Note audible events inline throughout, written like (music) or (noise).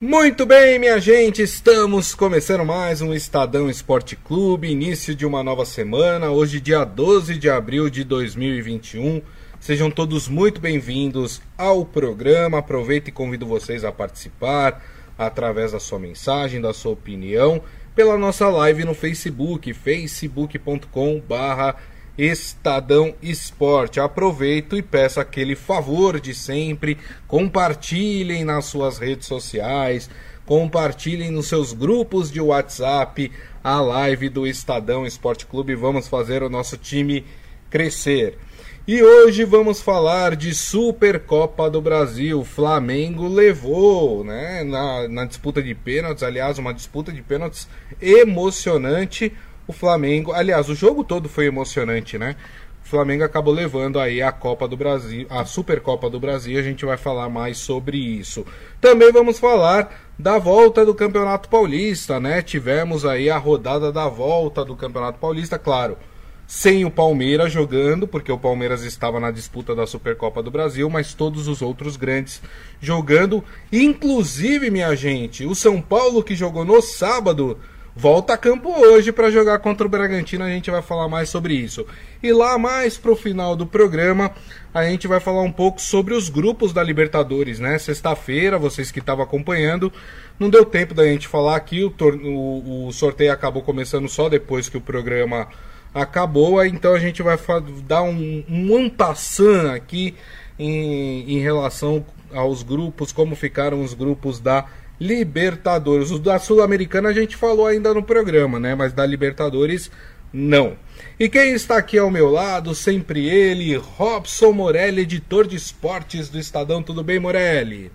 Muito bem, minha gente, estamos começando mais um Estadão Esporte Clube, início de uma nova semana, hoje dia 12 de abril de 2021. Sejam todos muito bem-vindos ao programa. Aproveito e convido vocês a participar através da sua mensagem, da sua opinião, pela nossa live no Facebook, facebook.com/barra Estadão Esporte. Aproveito e peço aquele favor de sempre: compartilhem nas suas redes sociais, compartilhem nos seus grupos de WhatsApp a live do Estadão Esporte Clube. Vamos fazer o nosso time crescer. E hoje vamos falar de Supercopa do Brasil. Flamengo levou né, na, na disputa de pênaltis, aliás, uma disputa de pênaltis emocionante o Flamengo. Aliás, o jogo todo foi emocionante, né? O Flamengo acabou levando aí a Copa do Brasil, a Supercopa do Brasil. A gente vai falar mais sobre isso. Também vamos falar da volta do Campeonato Paulista, né? Tivemos aí a rodada da volta do Campeonato Paulista, claro sem o Palmeiras jogando, porque o Palmeiras estava na disputa da Supercopa do Brasil, mas todos os outros grandes jogando, inclusive, minha gente, o São Paulo que jogou no sábado volta a campo hoje para jogar contra o Bragantino. A gente vai falar mais sobre isso. E lá mais pro final do programa, a gente vai falar um pouco sobre os grupos da Libertadores, né? Sexta-feira, vocês que estavam acompanhando, não deu tempo da gente falar aqui. O, o, o, sorteio acabou começando só depois que o programa acabou. Então a gente vai dar um, um ampassan aqui em, em relação aos grupos, como ficaram os grupos da Libertadores. O da Sul-Americana a gente falou ainda no programa, né? Mas da Libertadores, não. E quem está aqui ao meu lado, sempre ele, Robson Morelli, editor de esportes do Estadão. Tudo bem, Morelli?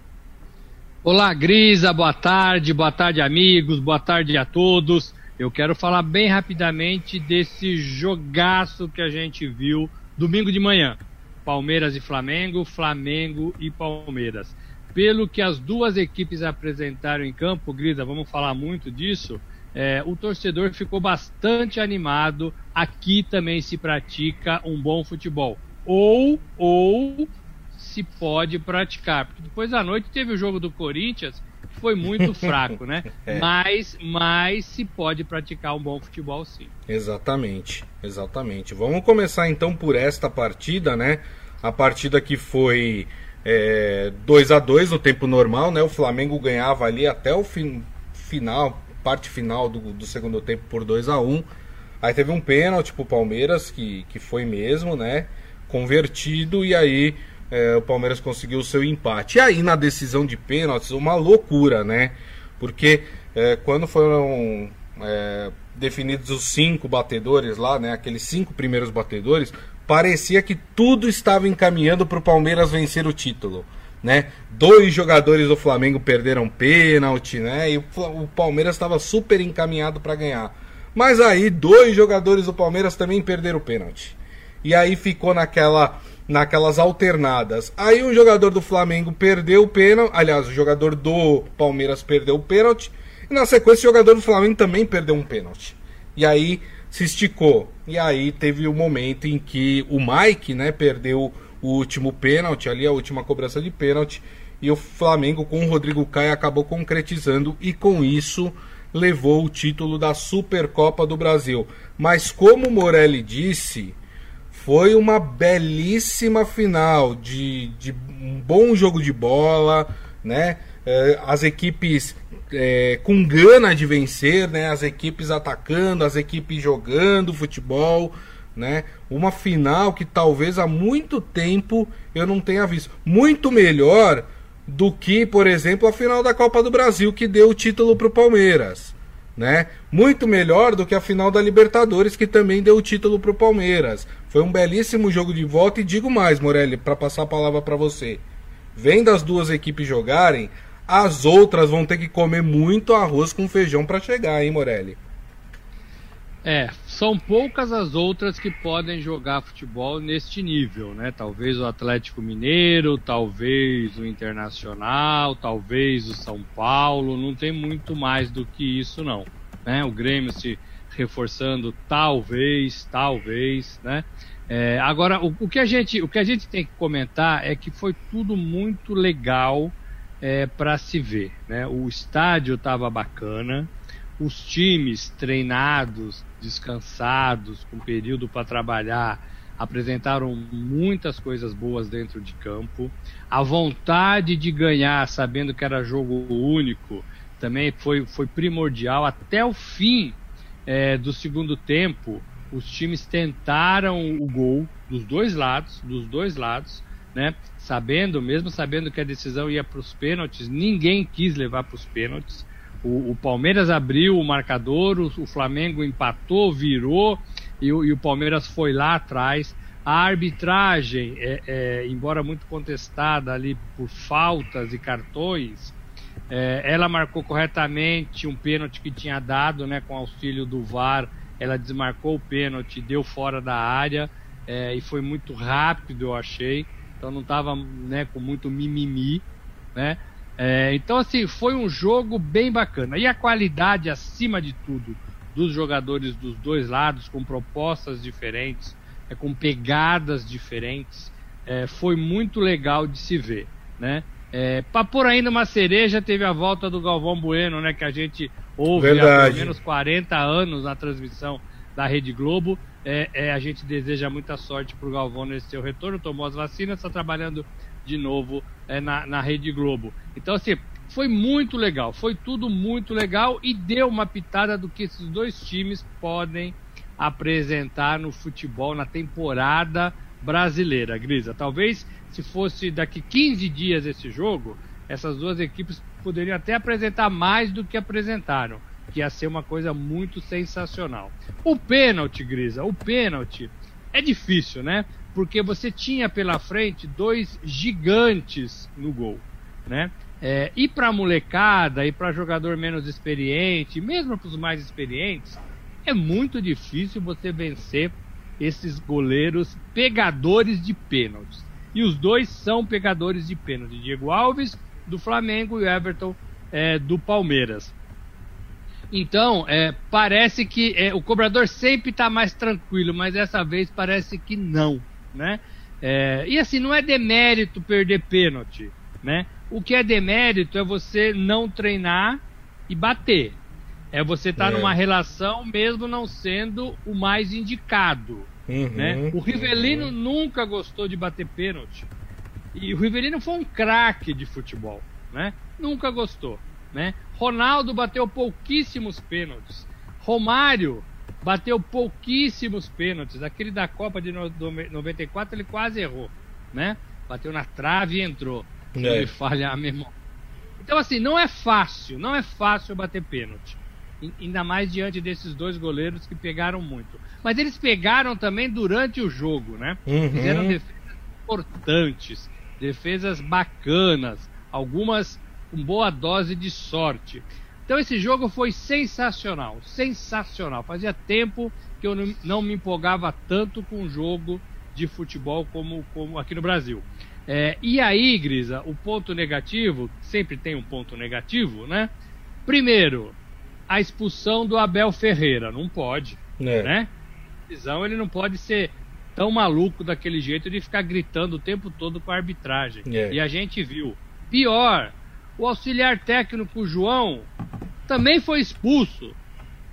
Olá, Grisa, boa tarde, boa tarde, amigos, boa tarde a todos. Eu quero falar bem rapidamente desse jogaço que a gente viu domingo de manhã. Palmeiras e Flamengo, Flamengo e Palmeiras pelo que as duas equipes apresentaram em campo, Grisa, vamos falar muito disso. É, o torcedor ficou bastante animado. Aqui também se pratica um bom futebol. Ou, ou se pode praticar. Porque depois da noite teve o jogo do Corinthians, que foi muito (laughs) fraco, né? é. Mas, mas se pode praticar um bom futebol sim. Exatamente, exatamente. Vamos começar então por esta partida, né? A partida que foi é, 2 a 2 no tempo normal, né? O Flamengo ganhava ali até o fin final, parte final do, do segundo tempo por 2 a 1 Aí teve um pênalti pro Palmeiras, que, que foi mesmo, né? Convertido, e aí é, o Palmeiras conseguiu o seu empate. E aí na decisão de pênaltis, uma loucura, né? Porque é, quando foram é, definidos os cinco batedores lá, né? Aqueles cinco primeiros batedores, parecia que tudo estava encaminhando para o Palmeiras vencer o título. Né? Dois jogadores do Flamengo perderam pênalti, né? E o Palmeiras estava super encaminhado para ganhar. Mas aí dois jogadores do Palmeiras também perderam pênalti. E aí ficou naquela naquelas alternadas. Aí um jogador do Flamengo perdeu o pênalti, aliás, o jogador do Palmeiras perdeu o pênalti, e na sequência o jogador do Flamengo também perdeu um pênalti. E aí se esticou. E aí teve o momento em que o Mike, né, perdeu o último pênalti, ali a última cobrança de pênalti, e o Flamengo com o Rodrigo Caio acabou concretizando e com isso levou o título da Supercopa do Brasil. Mas como o Morelli disse, foi uma belíssima final de, de um bom jogo de bola, né? É, as equipes é, com gana de vencer, né? As equipes atacando, as equipes jogando futebol, né? Uma final que talvez há muito tempo eu não tenha visto. Muito melhor do que, por exemplo, a final da Copa do Brasil que deu o título para o Palmeiras, né? Muito melhor do que a final da Libertadores que também deu o título para o Palmeiras. Foi um belíssimo jogo de volta e digo mais, Morelli, para passar a palavra para você. Vendo as duas equipes jogarem, as outras vão ter que comer muito arroz com feijão para chegar, hein, Morelli? É, são poucas as outras que podem jogar futebol neste nível, né? Talvez o Atlético Mineiro, talvez o Internacional, talvez o São Paulo, não tem muito mais do que isso não, né? O Grêmio se reforçando, talvez, talvez, né? É, agora, o, o, que a gente, o que a gente tem que comentar é que foi tudo muito legal é, para se ver. Né? O estádio estava bacana, os times treinados, descansados, com período para trabalhar, apresentaram muitas coisas boas dentro de campo. A vontade de ganhar, sabendo que era jogo único, também foi, foi primordial. Até o fim é, do segundo tempo, os times tentaram o gol dos dois lados, dos dois lados, né? Sabendo, mesmo sabendo que a decisão ia para os pênaltis, ninguém quis levar para os pênaltis. O, o, Palmeiras abriu o marcador, o, o Flamengo empatou, virou e o, e o, Palmeiras foi lá atrás. A arbitragem, é, é, embora muito contestada ali por faltas e cartões, é, ela marcou corretamente um pênalti que tinha dado, né, com auxílio do VAR. Ela desmarcou o pênalti, deu fora da área é, e foi muito rápido, eu achei. Então não estava né, com muito mimimi, né? É, então, assim, foi um jogo bem bacana. E a qualidade, acima de tudo, dos jogadores dos dois lados, com propostas diferentes, é, com pegadas diferentes, é, foi muito legal de se ver, né? É, para pôr ainda uma cereja, teve a volta do Galvão Bueno, né? Que a gente ouve Verdade. há pelo menos 40 anos na transmissão da Rede Globo. É, é, a gente deseja muita sorte para o Galvão nesse seu retorno. Tomou as vacinas, está trabalhando de novo é, na, na Rede Globo. Então, assim, foi muito legal, foi tudo muito legal e deu uma pitada do que esses dois times podem apresentar no futebol na temporada brasileira, Grisa. Talvez se fosse daqui 15 dias esse jogo, essas duas equipes poderiam até apresentar mais do que apresentaram, que ia ser uma coisa muito sensacional. O pênalti, Grisa, o pênalti é difícil, né? porque você tinha pela frente dois gigantes no gol, né? É, e para molecada e para jogador menos experiente, mesmo para os mais experientes, é muito difícil você vencer esses goleiros pegadores de pênaltis. E os dois são pegadores de pênalti. Diego Alves do Flamengo e Everton é, do Palmeiras. Então, é, parece que é, o cobrador sempre está mais tranquilo, mas dessa vez parece que não né? É, e assim, não é demérito perder pênalti, né? O que é demérito é você não treinar e bater. É você estar tá é. numa relação mesmo não sendo o mais indicado, uhum, né? O Rivelino uhum. nunca gostou de bater pênalti. E o Rivelino foi um craque de futebol, né? Nunca gostou, né? Ronaldo bateu pouquíssimos pênaltis. Romário bateu pouquíssimos pênaltis. Aquele da Copa de 94 ele quase errou, né? Bateu na trave e entrou. É. Ele falha a memória. Então, assim, não é fácil, não é fácil bater pênalti. Ainda mais diante desses dois goleiros que pegaram muito. Mas eles pegaram também durante o jogo, né? Uhum. Fizeram defesas importantes, defesas bacanas, algumas com boa dose de sorte. Então esse jogo foi sensacional, sensacional. Fazia tempo que eu não, me empolgava tanto com um jogo de futebol como, como aqui no Brasil. É, e aí, Grisa, o ponto negativo, sempre tem um ponto negativo, né? Primeiro, a expulsão do Abel Ferreira. Não pode, é. né? Decisão, ele não pode ser tão maluco daquele jeito de ficar gritando o tempo todo com a arbitragem. É. E a gente viu. Pior, o auxiliar técnico João também foi expulso.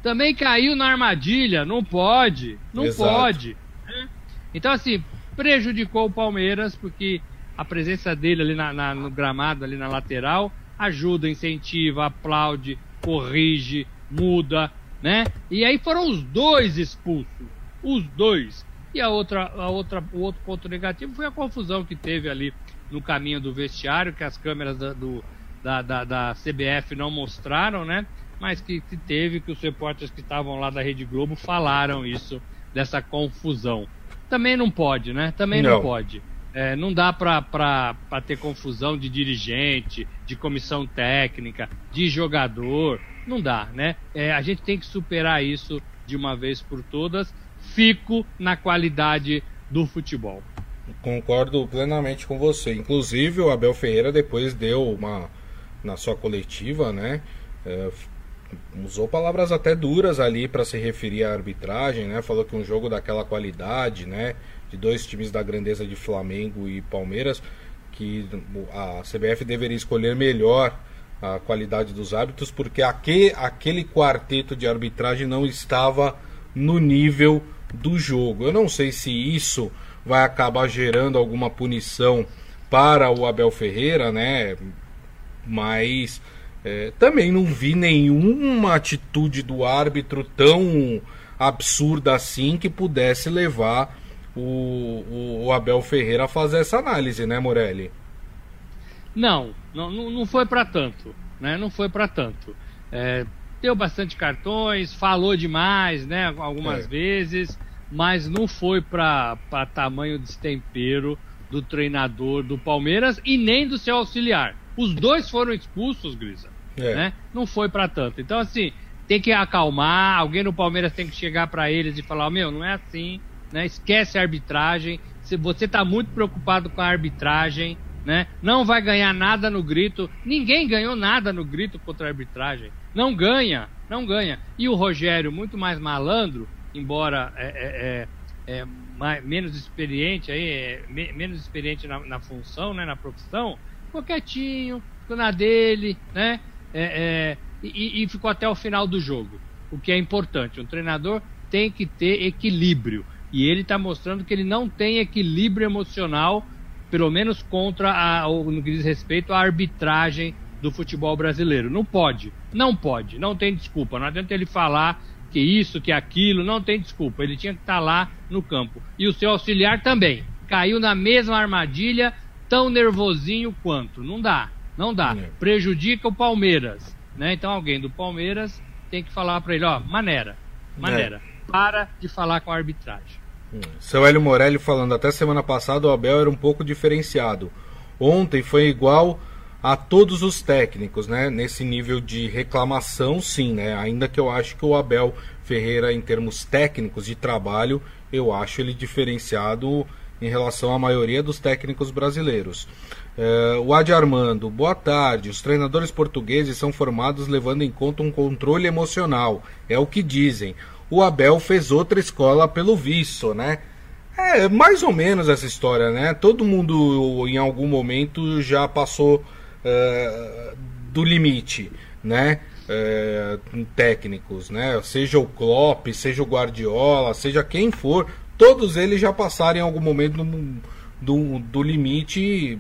Também caiu na armadilha. Não pode. Não Exato. pode. Né? Então, assim, prejudicou o Palmeiras, porque a presença dele ali na, na, no gramado, ali na lateral, ajuda, incentiva, aplaude, corrige, muda, né? E aí foram os dois expulsos. Os dois. E a outra, a outra, o outro ponto negativo foi a confusão que teve ali no caminho do vestiário, que as câmeras da, do, da, da, da CBF não mostraram, né? Mas que, que teve, que os repórteres que estavam lá da Rede Globo falaram isso, dessa confusão. Também não pode, né? Também não, não pode. É, não dá para ter confusão de dirigente, de comissão técnica, de jogador. Não dá, né? É, a gente tem que superar isso de uma vez por todas. Fico na qualidade do futebol. Concordo plenamente com você. Inclusive, o Abel Ferreira depois deu uma na sua coletiva, né? É, usou palavras até duras ali para se referir à arbitragem, né? Falou que um jogo daquela qualidade, né? De dois times da grandeza de Flamengo e Palmeiras que a CBF deveria escolher melhor a qualidade dos árbitros, porque aquele, aquele quarteto de arbitragem não estava no nível do jogo. Eu não sei se isso vai acabar gerando alguma punição para o Abel Ferreira, né? Mas é, também não vi nenhuma atitude do árbitro tão absurda assim que pudesse levar o, o, o Abel Ferreira a fazer essa análise, né, Morelli? Não, não, não foi para tanto, né? Não foi para tanto. É, deu bastante cartões, falou demais, né? Algumas é. vezes, mas não foi para tamanho destempero do treinador do Palmeiras e nem do seu auxiliar. Os dois foram expulsos, Grisa. É. Né? Não foi para tanto. Então, assim, tem que acalmar. Alguém no Palmeiras tem que chegar para eles e falar: meu, não é assim. Né? Esquece a arbitragem. Se você está muito preocupado com a arbitragem, né? Não vai ganhar nada no grito. Ninguém ganhou nada no grito contra a arbitragem. Não ganha, não ganha. E o Rogério, muito mais malandro, embora é, é, é, é mais, menos experiente aí, é, me, menos experiente na, na, função, né, na profissão, ficou quietinho, ficou na dele, né? É, e, e ficou até o final do jogo. O que é importante. Um treinador tem que ter equilíbrio. E ele está mostrando que ele não tem equilíbrio emocional pelo menos contra a, no que diz respeito à arbitragem do futebol brasileiro. Não pode, não pode, não tem desculpa. Não adianta ele falar que isso, que aquilo, não tem desculpa. Ele tinha que estar tá lá no campo. E o seu auxiliar também. Caiu na mesma armadilha, tão nervosinho quanto. Não dá, não dá. É. Prejudica o Palmeiras. Né? Então alguém do Palmeiras tem que falar para ele, ó, maneira, maneira. É. Para de falar com a arbitragem. Seu Hélio Morelli falando, até semana passada o Abel era um pouco diferenciado. Ontem foi igual a todos os técnicos, né? Nesse nível de reclamação, sim, né? Ainda que eu acho que o Abel Ferreira, em termos técnicos de trabalho, eu acho ele diferenciado em relação à maioria dos técnicos brasileiros. Uh, o Adi Armando, boa tarde. Os treinadores portugueses são formados levando em conta um controle emocional, é o que dizem o Abel fez outra escola pelo visto, né? É mais ou menos essa história, né? Todo mundo em algum momento já passou uh, do limite, né? Uh, técnicos, né? Seja o Klopp, seja o Guardiola, seja quem for, todos eles já passaram em algum momento do, do, limite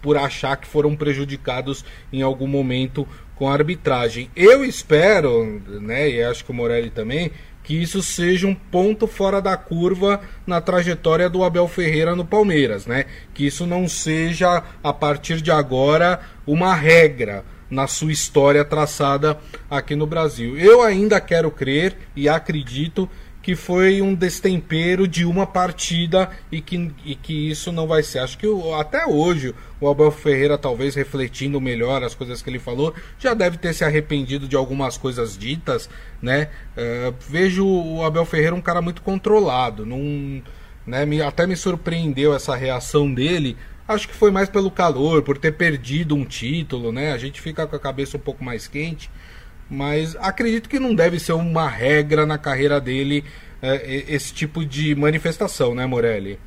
por achar que foram prejudicados em algum momento com a arbitragem. Eu espero, né, e acho que o Morelli também, que isso seja um ponto fora da curva na trajetória do Abel Ferreira no Palmeiras, né? Que isso não seja a partir de agora uma regra na sua história traçada aqui no Brasil. Eu ainda quero crer e acredito que foi um destempero de uma partida e que, e que isso não vai ser. Acho que até hoje o Abel Ferreira, talvez refletindo melhor as coisas que ele falou, já deve ter se arrependido de algumas coisas ditas, né? Uh, vejo o Abel Ferreira um cara muito controlado, num, né? Me, até me surpreendeu essa reação dele. Acho que foi mais pelo calor, por ter perdido um título, né? A gente fica com a cabeça um pouco mais quente mas acredito que não deve ser uma regra na carreira dele é, esse tipo de manifestação, né, Morelli?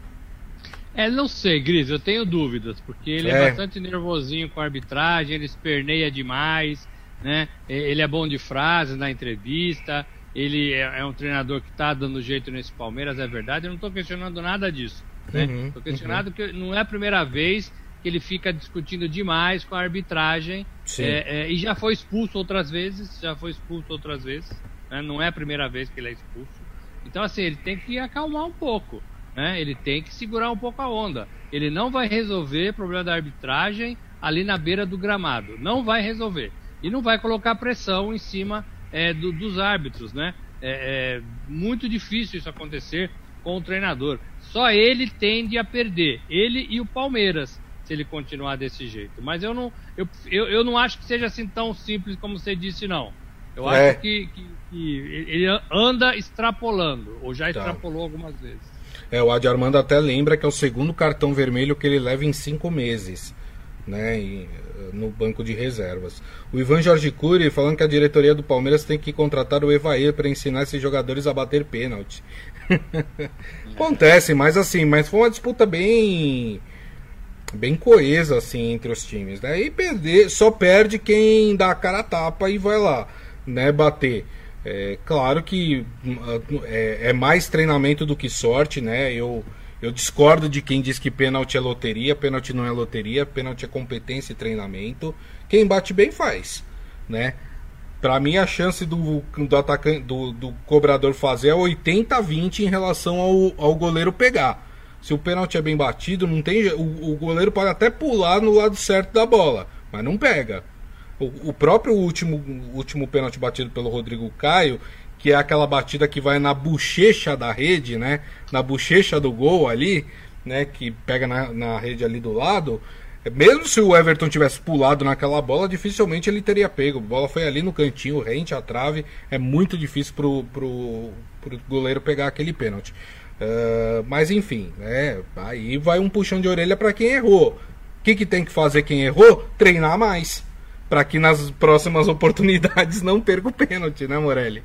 É, não sei, Gris, eu tenho dúvidas, porque ele é, é bastante nervosinho com a arbitragem, ele esperneia demais, né? Ele é bom de frases na entrevista, ele é, é um treinador que está dando jeito nesse Palmeiras, é verdade, eu não estou questionando nada disso. Né? Estou uhum, questionado uhum. que não é a primeira vez que ele fica discutindo demais com a arbitragem é, é, e já foi expulso outras vezes, já foi expulso outras vezes, né? não é a primeira vez que ele é expulso. Então assim, ele tem que acalmar um pouco, né? Ele tem que segurar um pouco a onda. Ele não vai resolver o problema da arbitragem ali na beira do gramado, não vai resolver e não vai colocar pressão em cima é, do, dos árbitros, né? É, é muito difícil isso acontecer com o treinador. Só ele tende a perder, ele e o Palmeiras se ele continuar desse jeito. Mas eu não, eu, eu, eu não acho que seja assim tão simples como você disse, não. Eu é. acho que, que, que, ele anda extrapolando, ou já tá. extrapolou algumas vezes. É, o Adi Armando até lembra que é o segundo cartão vermelho que ele leva em cinco meses, né, em, no banco de reservas. O Ivan Jorge Cury falando que a diretoria do Palmeiras tem que contratar o Evair para ensinar esses jogadores a bater pênalti. (laughs) Acontece, mas assim, mas foi uma disputa bem bem coesa assim entre os times, né? E perder, só perde quem dá a cara a tapa e vai lá, né, bater. É, claro que é, é, mais treinamento do que sorte, né? Eu, eu discordo de quem diz que pênalti é loteria, pênalti não é loteria, pênalti é competência e treinamento. Quem bate bem faz, né? Para mim a chance do, do atacante do, do cobrador fazer é 80 a 20 em relação ao, ao goleiro pegar. Se o pênalti é bem batido, não tem o, o goleiro pode até pular no lado certo da bola, mas não pega. O, o próprio último, último pênalti batido pelo Rodrigo Caio, que é aquela batida que vai na bochecha da rede, né? Na bochecha do gol ali, né? Que pega na, na rede ali do lado. Mesmo se o Everton tivesse pulado naquela bola, dificilmente ele teria pego. A bola foi ali no cantinho, rente à trave. É muito difícil pro, pro, pro goleiro pegar aquele pênalti. Uh, mas enfim, né? Aí vai um puxão de orelha para quem errou. O que, que tem que fazer quem errou? Treinar mais. Para que nas próximas (laughs) oportunidades não perca o pênalti, né, Morelli?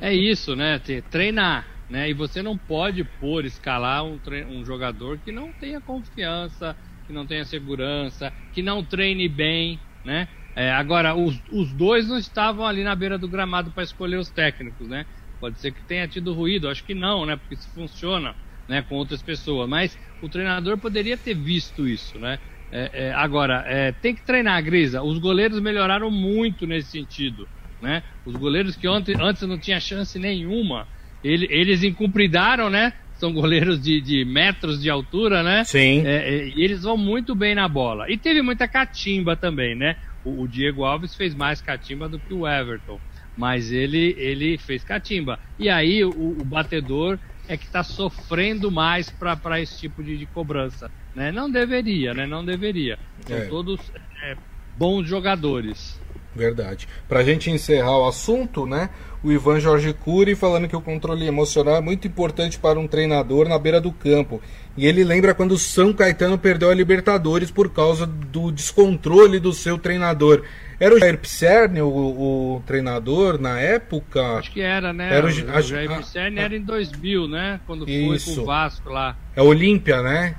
É isso, né? Treinar. Né? E você não pode pôr, escalar um, um jogador que não tenha confiança, que não tenha segurança, que não treine bem, né? É, agora, os, os dois não estavam ali na beira do gramado para escolher os técnicos, né? Pode ser que tenha tido ruído, acho que não, né? Porque isso funciona né, com outras pessoas. Mas o treinador poderia ter visto isso, né? É, é, agora, é, tem que treinar, Grisa. Os goleiros melhoraram muito nesse sentido. Né? Os goleiros que ontem, antes não tinha chance nenhuma, ele, eles encumpridaram, né? São goleiros de, de metros de altura, né? Sim. É, é, e eles vão muito bem na bola. E teve muita catimba também, né? O, o Diego Alves fez mais catimba do que o Everton mas ele, ele fez catimba. E aí o, o batedor é que está sofrendo mais para esse tipo de, de, cobrança. Né? Não deveria, né? Não deveria. São é. todos é, bons jogadores. Verdade. Para a gente encerrar o assunto, né? O Ivan Jorge Cury falando que o controle emocional é muito importante para um treinador na beira do campo. E ele lembra quando o São Caetano perdeu a Libertadores por causa do descontrole do seu treinador. Era o Jair Pisserni o, o, treinador na época? Acho que era, né? Era o, o Jair Pisserni era em 2000, né? Quando isso. foi com o Vasco lá. É Olímpia, né?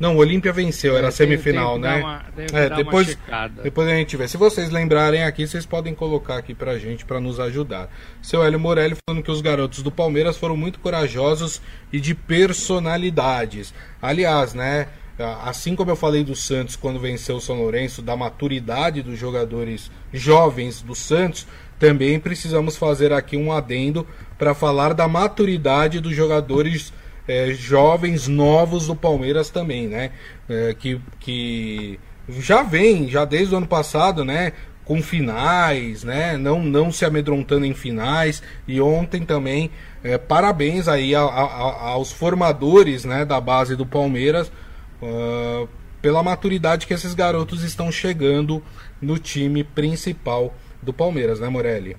Não, o Olímpia venceu, era é, semifinal, né? Uma, é, depois, depois a gente vê. Se vocês lembrarem aqui, vocês podem colocar aqui pra gente para nos ajudar. Seu Hélio Morelli falando que os garotos do Palmeiras foram muito corajosos e de personalidades. Aliás, né? Assim como eu falei do Santos quando venceu o São Lourenço, da maturidade dos jogadores jovens do Santos, também precisamos fazer aqui um adendo para falar da maturidade dos jogadores é, jovens novos do Palmeiras também, né? É, que, que já vem, já desde o ano passado, né? Com finais, né? Não, não se amedrontando em finais. E ontem também, é, parabéns aí a, a, aos formadores né, da base do Palmeiras uh, pela maturidade que esses garotos estão chegando no time principal do Palmeiras, né, Morelli?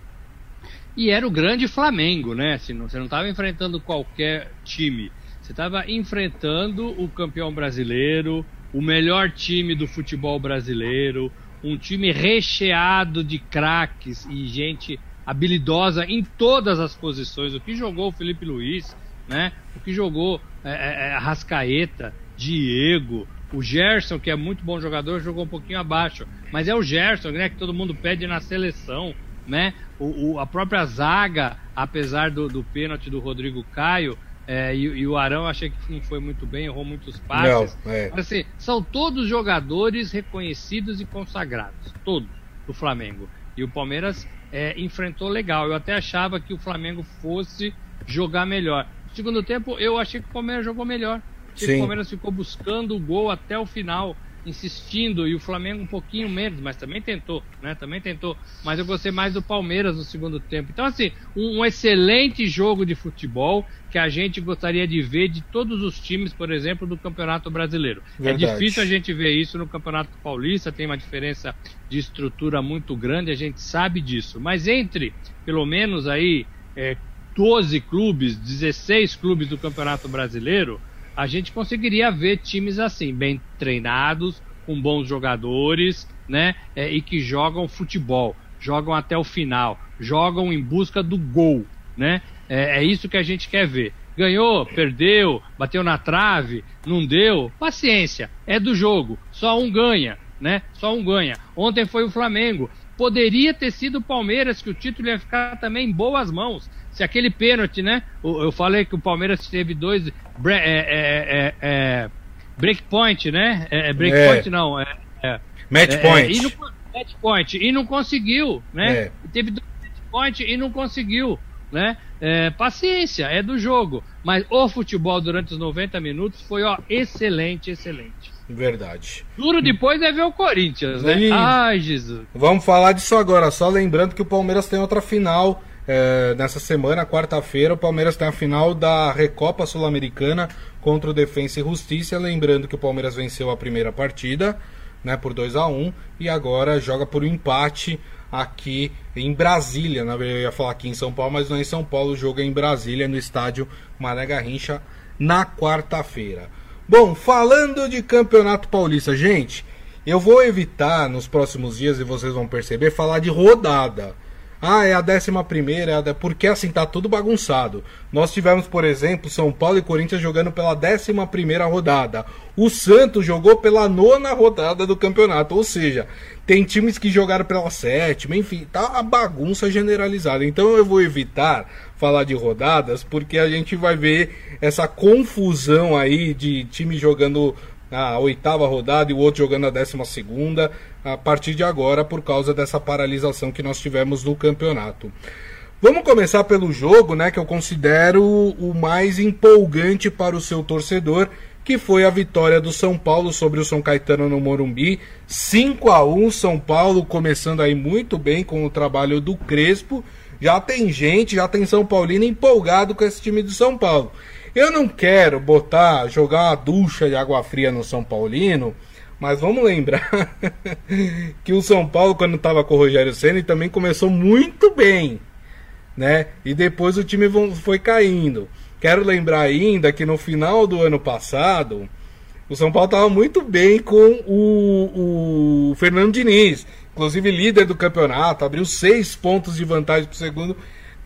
E era o grande Flamengo, né? Você não estava enfrentando qualquer time. Você estava enfrentando o campeão brasileiro, o melhor time do futebol brasileiro, um time recheado de craques e gente habilidosa em todas as posições. O que jogou o Felipe Luiz, né? O que jogou é, é, é Rascaeta, Diego, o Gerson, que é muito bom jogador, jogou um pouquinho abaixo. Mas é o Gerson, né, que todo mundo pede na seleção, né? O, o a própria zaga, apesar do, do pênalti do Rodrigo Caio, é, e, e, o Arão achei que não foi muito bem, errou muitos passes. Não, é. Mas, assim, são todos jogadores reconhecidos e consagrados, todos do Flamengo. E o Palmeiras é, enfrentou legal. Eu até achava que o Flamengo fosse jogar melhor. No segundo tempo, eu achei que o Palmeiras jogou melhor. Sim. O Palmeiras ficou buscando o gol até o final, insistindo, e o Flamengo um pouquinho menos, mas também tentou, né? Também tentou. Mas eu gostei mais do Palmeiras no segundo tempo. Então, assim, um, um excelente jogo de futebol que a gente gostaria de ver de todos os times, por exemplo, do Campeonato Brasileiro. É Verdade. É difícil a gente ver isso no Campeonato Paulista, tem uma diferença de estrutura muito grande, a gente sabe disso. Mas entre, pelo menos aí, é, 12 clubes, 16 clubes do Campeonato Brasileiro, a gente conseguiria ver times assim, bem treinados, com bons jogadores, né? É, e que jogam futebol, jogam até o final, jogam em busca do gol, né? É, é isso que a gente quer ver. Ganhou, perdeu, bateu na trave, não deu. Paciência, é do jogo. Só um ganha, né? Só um ganha. Ontem foi o Flamengo. Poderia ter sido o Palmeiras, que o título ia ficar também em boas mãos. Se aquele pênalti, né? Eu falei que o Palmeiras teve dois. É, é, é, é, breakpoint, né? É, é breakpoint não. É, é, match point. E não, match point. E não conseguiu, né? Teve dois match point e não conseguiu né? Paciência, é do jogo. Mas o futebol durante os 90 minutos foi ó, excelente, excelente. Verdade. Duro depois é ver o Corinthians, né? E... Ai, Jesus. Vamos falar disso agora, só lembrando que o Palmeiras tem outra final é, nessa semana, quarta-feira. O Palmeiras tem a final da Recopa Sul-Americana contra o Defensa e Justiça. Lembrando que o Palmeiras venceu a primeira partida né, por 2 a 1 e agora joga por um empate aqui em Brasília. Verdade, eu ia falar aqui em São Paulo, mas não é em São Paulo. O jogo é em Brasília, no estádio Mané Garrincha, na quarta-feira. Bom, falando de Campeonato Paulista, gente, eu vou evitar nos próximos dias, e vocês vão perceber, falar de rodada. Ah, é a décima primeira, é a porque assim tá tudo bagunçado. Nós tivemos, por exemplo, São Paulo e Corinthians jogando pela décima primeira rodada. O Santos jogou pela nona rodada do campeonato, ou seja, tem times que jogaram pela sétima, enfim, tá a bagunça generalizada. Então eu vou evitar falar de rodadas, porque a gente vai ver essa confusão aí de time jogando a oitava rodada e o outro jogando a décima segunda a partir de agora por causa dessa paralisação que nós tivemos no campeonato. Vamos começar pelo jogo, né, que eu considero o mais empolgante para o seu torcedor, que foi a vitória do São Paulo sobre o São Caetano no Morumbi, 5 a 1 São Paulo começando aí muito bem com o trabalho do Crespo. Já tem gente, já tem São Paulino empolgado com esse time do São Paulo. Eu não quero botar, jogar uma ducha de água fria no São Paulino, mas vamos lembrar (laughs) que o São Paulo, quando estava com o Rogério Senna, também começou muito bem, né? E depois o time foi caindo. Quero lembrar ainda que no final do ano passado, o São Paulo estava muito bem com o, o Fernando Diniz, inclusive líder do campeonato, abriu seis pontos de vantagem para o segundo,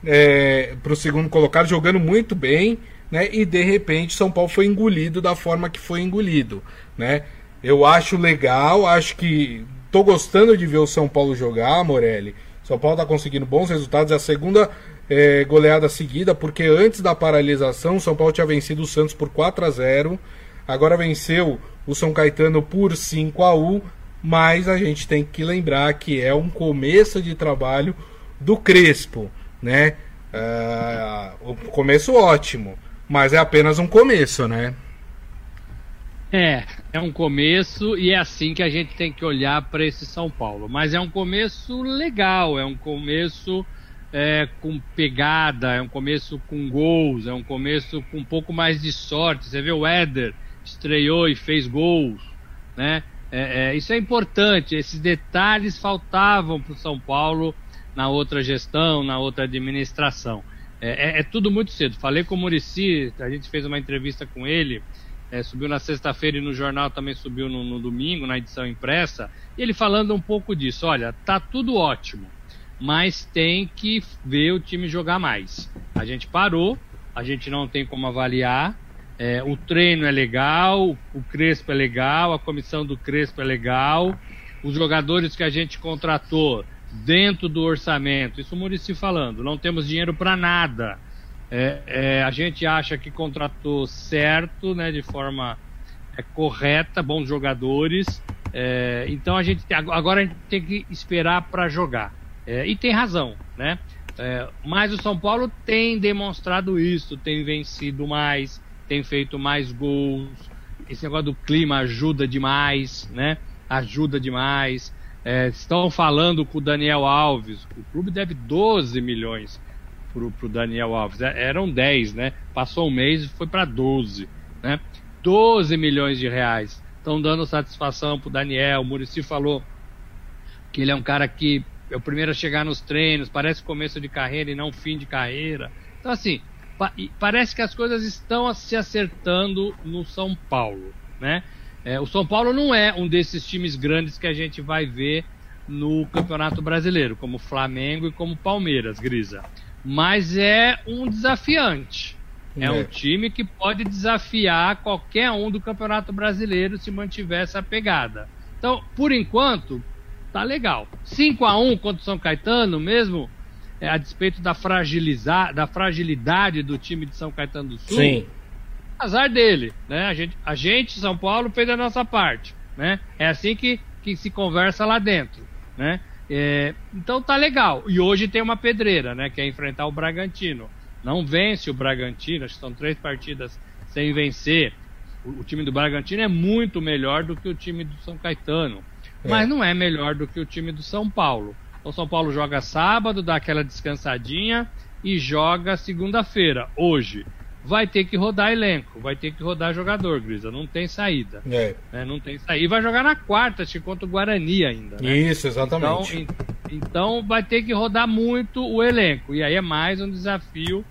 é, segundo colocado, jogando muito bem né? E de repente São Paulo foi engolido da forma que foi engolido, né? Eu acho legal, acho que tô gostando de ver o São Paulo jogar, Morelli. São Paulo tá conseguindo bons resultados, é a segunda é, goleada seguida, porque antes da paralisação, São Paulo tinha vencido o Santos por 4 a 0 agora venceu o São Caetano por 5 a 1 mas a gente tem que lembrar que é um começo de trabalho do Crespo, né? Uh, o começo ótimo. Mas é apenas um começo, né? É, é um começo e é assim que a gente tem que olhar para esse São Paulo. Mas é um começo legal, é um começo é, com pegada, é um começo com gols, é um começo com um pouco mais de sorte. Você vê o Éder estreou e fez gols, né? É, é, isso é importante. Esses detalhes faltavam para o São Paulo na outra gestão, na outra administração. É, é, é, tudo muito cedo. Falei com o Murici, a gente fez uma entrevista com ele, é, subiu na sexta-feira e no jornal também subiu no, no, domingo, na edição impressa, e ele falando um pouco disso. Olha, tá tudo ótimo, mas tem que ver o time jogar mais. A gente parou, a gente não tem como avaliar. É, o treino é legal, o Crespo é legal, a comissão do Crespo é legal, os jogadores que a gente contratou dentro do orçamento. Isso o Murici falando, não temos dinheiro para nada. É, é, a gente acha que contratou certo, né, de forma é, correta, bons jogadores. É, então a gente agora a gente tem que esperar para jogar. É, e tem razão, né? É, mas o São Paulo tem demonstrado isso, tem vencido mais, tem feito mais gols. Esse negócio do clima ajuda demais, né? Ajuda demais. É, estão falando com o Daniel Alves. O clube deve 12 milhões pro, pro Daniel Alves. É, eram 10, né? Passou um mês e foi para 12, né? 12 milhões de reais. Estão dando satisfação pro Daniel. O Murici falou que ele é um cara que é o primeiro a chegar nos treinos, parece começo de carreira e não fim de carreira. Então, assim, pa parece que as coisas estão se acertando no São Paulo, né? É, o São Paulo não é um desses times grandes que a gente vai ver no Campeonato Brasileiro, como Flamengo e como Palmeiras, Grisa. Mas é um desafiante. É, é um time que pode desafiar qualquer um do Campeonato Brasileiro se mantiver essa pegada. Então, por enquanto, tá legal. 5 a 1 contra o São Caetano, mesmo é, a despeito da, fragilizar, da fragilidade do time de São Caetano do Sul. Sim. Azar dele, né? A gente, a gente, São Paulo, fez a nossa parte, né? É assim que, que se conversa lá dentro, né? É, então tá legal. E hoje tem uma pedreira, né? Que é enfrentar o Bragantino. Não vence o Bragantino, acho que são três partidas sem vencer. O, o time do Bragantino é muito melhor do que o time do São Caetano. É. Mas não é melhor do que o time do São Paulo. O São Paulo joga sábado, dá aquela descansadinha e joga segunda-feira, hoje vai ter que rodar elenco, vai ter que rodar jogador, Grisa. Não tem saída. É. Né? Não tem saída. E vai jogar na quarta, que contra o Guarani ainda. Né? Isso, exatamente. Então, então vai ter que rodar muito o elenco. E aí é mais um desafio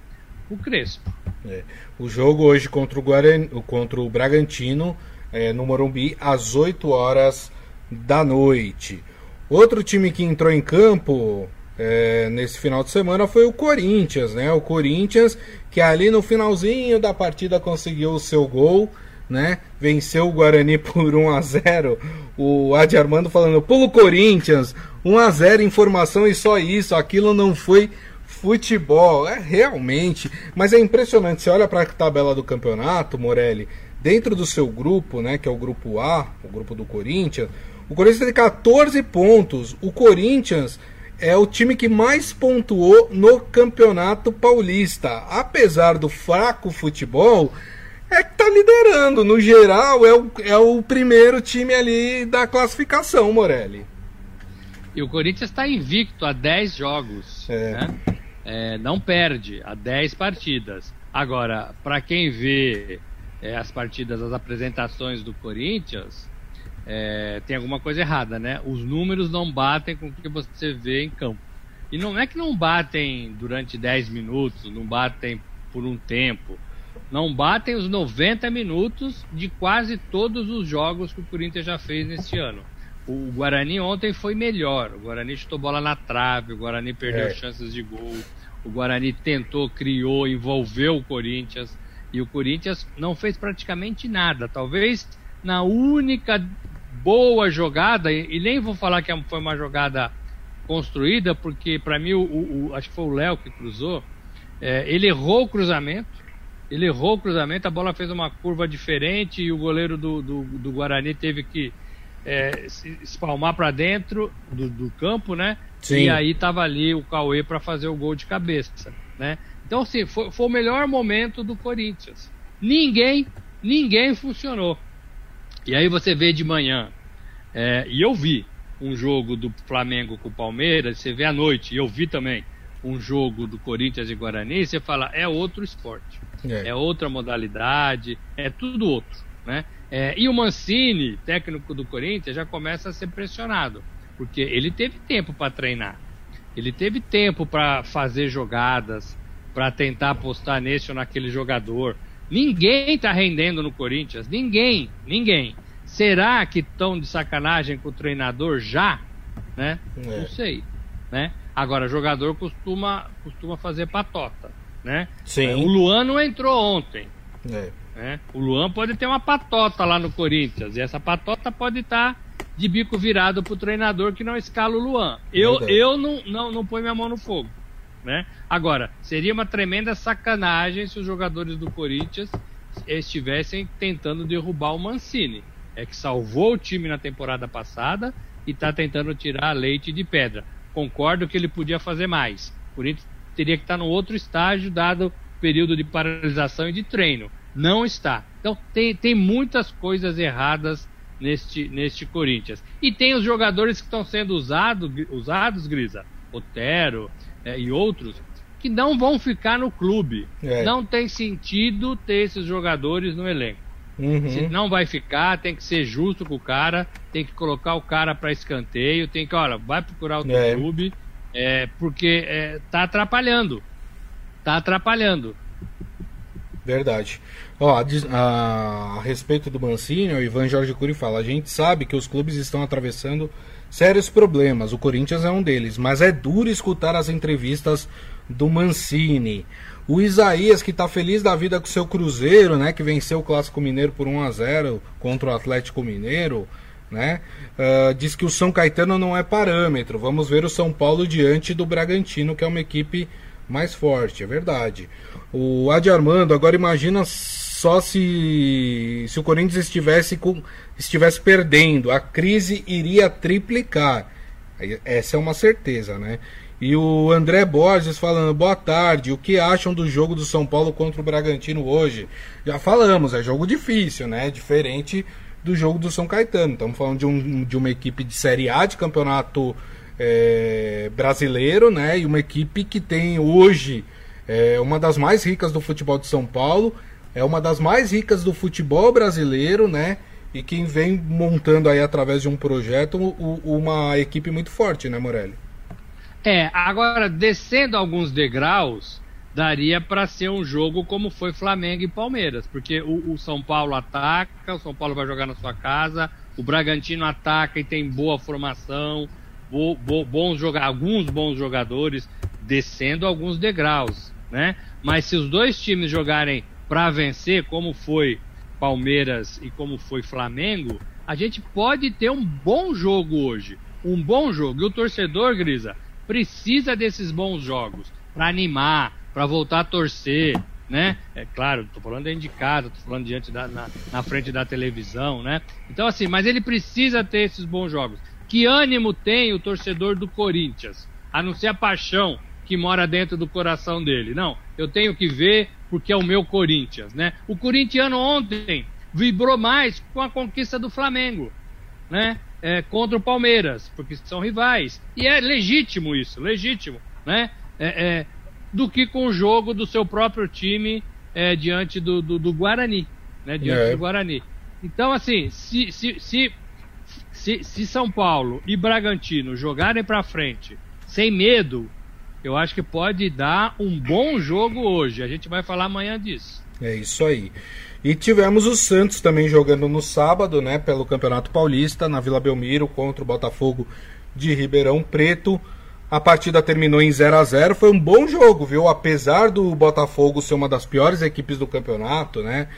o Crespo. É. O jogo hoje contra o, Guarani, contra o Bragantino, é, no Morumbi, às 8 horas da noite. Outro time que entrou em campo é, nesse final de semana foi o Corinthians, né? O Corinthians que ali no finalzinho da partida conseguiu o seu gol, né? Venceu o Guarani (laughs) por 1 a 0. O Adi Armando falando: "Pulo Corinthians, 1 a 0 informação e só isso, aquilo não foi futebol". É realmente, mas é impressionante. Você olha para a tabela do campeonato, Morelli, dentro do seu grupo, né, que é o grupo A, o grupo do Corinthians, o Corinthians tem 14 pontos. O Corinthians é o time que mais pontuou no Campeonato Paulista. Apesar do fraco futebol, é que tá liderando. No geral, é o, é o primeiro time ali da classificação, Morelli. E o Corinthians está invicto a 10 jogos. É. Né? É, não perde a 10 partidas. Agora, para quem vê é, as partidas, as apresentações do Corinthians, é, tem alguma coisa errada, né? Os números não batem com o que você vê em campo. E não é que não batem durante 10 minutos, não batem por um tempo. Não batem os 90 minutos de quase todos os jogos que o Corinthians já fez neste ano. O Guarani ontem foi melhor. O Guarani chutou bola na trave, o Guarani perdeu é. chances de gol. O Guarani tentou, criou, envolveu o Corinthians. E o Corinthians não fez praticamente nada. Talvez na única boa jogada, e nem vou falar que foi uma jogada construída, porque para mim, o, o, acho que foi o Léo que cruzou, é, ele errou o cruzamento, ele errou o cruzamento, a bola fez uma curva diferente e o goleiro do, do, do Guarani teve que é, se espalmar para dentro do, do, campo, né? Sim. E aí tava ali o Cauê para fazer o gol de cabeça, né? Então, assim, foi, foi o melhor momento do Corinthians. Ninguém, ninguém funcionou. E aí você vê de manhã, é, e eu vi um jogo do Flamengo com o Palmeiras, você vê à noite, e eu vi também um jogo do Corinthians e Guarani, você fala, é outro esporte, é, é outra modalidade, é tudo outro, né? É, e o Mancini, técnico do Corinthians, já começa a ser pressionado, porque ele teve tempo para treinar, ele teve tempo para fazer jogadas, para tentar apostar nesse ou naquele jogador. Ninguém está rendendo no Corinthians. Ninguém. Ninguém. Será que estão de sacanagem com o treinador já? Né? É. Não sei. Né? Agora, jogador costuma, costuma fazer patota. Né? Sim. É, o Luan não entrou ontem. É. Né? O Luan pode ter uma patota lá no Corinthians. E essa patota pode estar tá de bico virado pro treinador que não escala o Luan. Eu, eu não, não, não ponho minha mão no fogo. Né? Agora, seria uma tremenda sacanagem se os jogadores do Corinthians estivessem tentando derrubar o Mancini. É que salvou o time na temporada passada e está tentando tirar leite de pedra. Concordo que ele podia fazer mais. O Corinthians teria que estar no outro estágio, dado o período de paralisação e de treino. Não está. Então, tem, tem muitas coisas erradas neste, neste Corinthians. E tem os jogadores que estão sendo usado, usados, Grisa. Otero, é, e outros que não vão ficar no clube. É. Não tem sentido ter esses jogadores no elenco. Uhum. Se não vai ficar, tem que ser justo com o cara, tem que colocar o cara para escanteio, tem que, olha, vai procurar outro é. clube, é, porque é, tá atrapalhando. Tá atrapalhando. Verdade. Ó, a, a, a, respeito do Mancini, o Ivan Jorge Cury fala: a gente sabe que os clubes estão atravessando sérios problemas. O Corinthians é um deles, mas é duro escutar as entrevistas do Mancini. O Isaías, que está feliz da vida com o seu Cruzeiro, né? Que venceu o Clássico Mineiro por 1 a 0 contra o Atlético Mineiro, né? Uh, diz que o São Caetano não é parâmetro. Vamos ver o São Paulo diante do Bragantino, que é uma equipe mais forte, é verdade. O Adi Armando, agora imagina só se, se o Corinthians estivesse, com, estivesse perdendo, a crise iria triplicar. Essa é uma certeza, né? E o André Borges falando, boa tarde, o que acham do jogo do São Paulo contra o Bragantino hoje? Já falamos, é jogo difícil, né? Diferente do jogo do São Caetano. Estamos falando de, um, de uma equipe de Série A de campeonato é, brasileiro, né? E uma equipe que tem hoje é, uma das mais ricas do futebol de São Paulo, é uma das mais ricas do futebol brasileiro, né? E quem vem montando aí através de um projeto uma equipe muito forte, né, Morelli? É, agora descendo alguns degraus, daria para ser um jogo como foi Flamengo e Palmeiras, porque o, o, São Paulo ataca, o São Paulo vai jogar na sua casa, o Bragantino ataca e tem boa formação, bo, bo, bons jogar, alguns bons jogadores, descendo alguns degraus, né? Mas se os dois times jogarem para vencer, como foi Palmeiras e como foi Flamengo, a gente pode ter um bom jogo hoje, um bom jogo. E o torcedor, Grisa, precisa desses bons jogos para animar, para voltar a torcer, né? É claro, tô falando dentro de casa, tô falando diante da na, na, frente da televisão, né? Então assim, mas ele precisa ter esses bons jogos. Que ânimo tem o torcedor do Corinthians? A não ser a paixão que mora dentro do coração dele. Não, eu tenho que ver porque é o meu Corinthians, né? O corintiano ontem vibrou mais com a conquista do Flamengo, né? É, contra o Palmeiras, porque são rivais. E é legítimo isso, legítimo, né? É, é, do que com o jogo do seu próprio time é, diante do, do, do, Guarani, né? Diante é. do Guarani. Então, assim, se, se, se, se, se São Paulo e Bragantino jogarem para frente sem medo, eu acho que pode dar um bom jogo hoje. A gente vai falar amanhã disso. É isso aí. E tivemos o Santos também jogando no sábado, né, pelo Campeonato Paulista, na Vila Belmiro, contra o Botafogo de Ribeirão Preto. A partida terminou em 0 a 0 Foi um bom jogo, viu? Apesar do Botafogo ser uma das piores equipes do campeonato, né?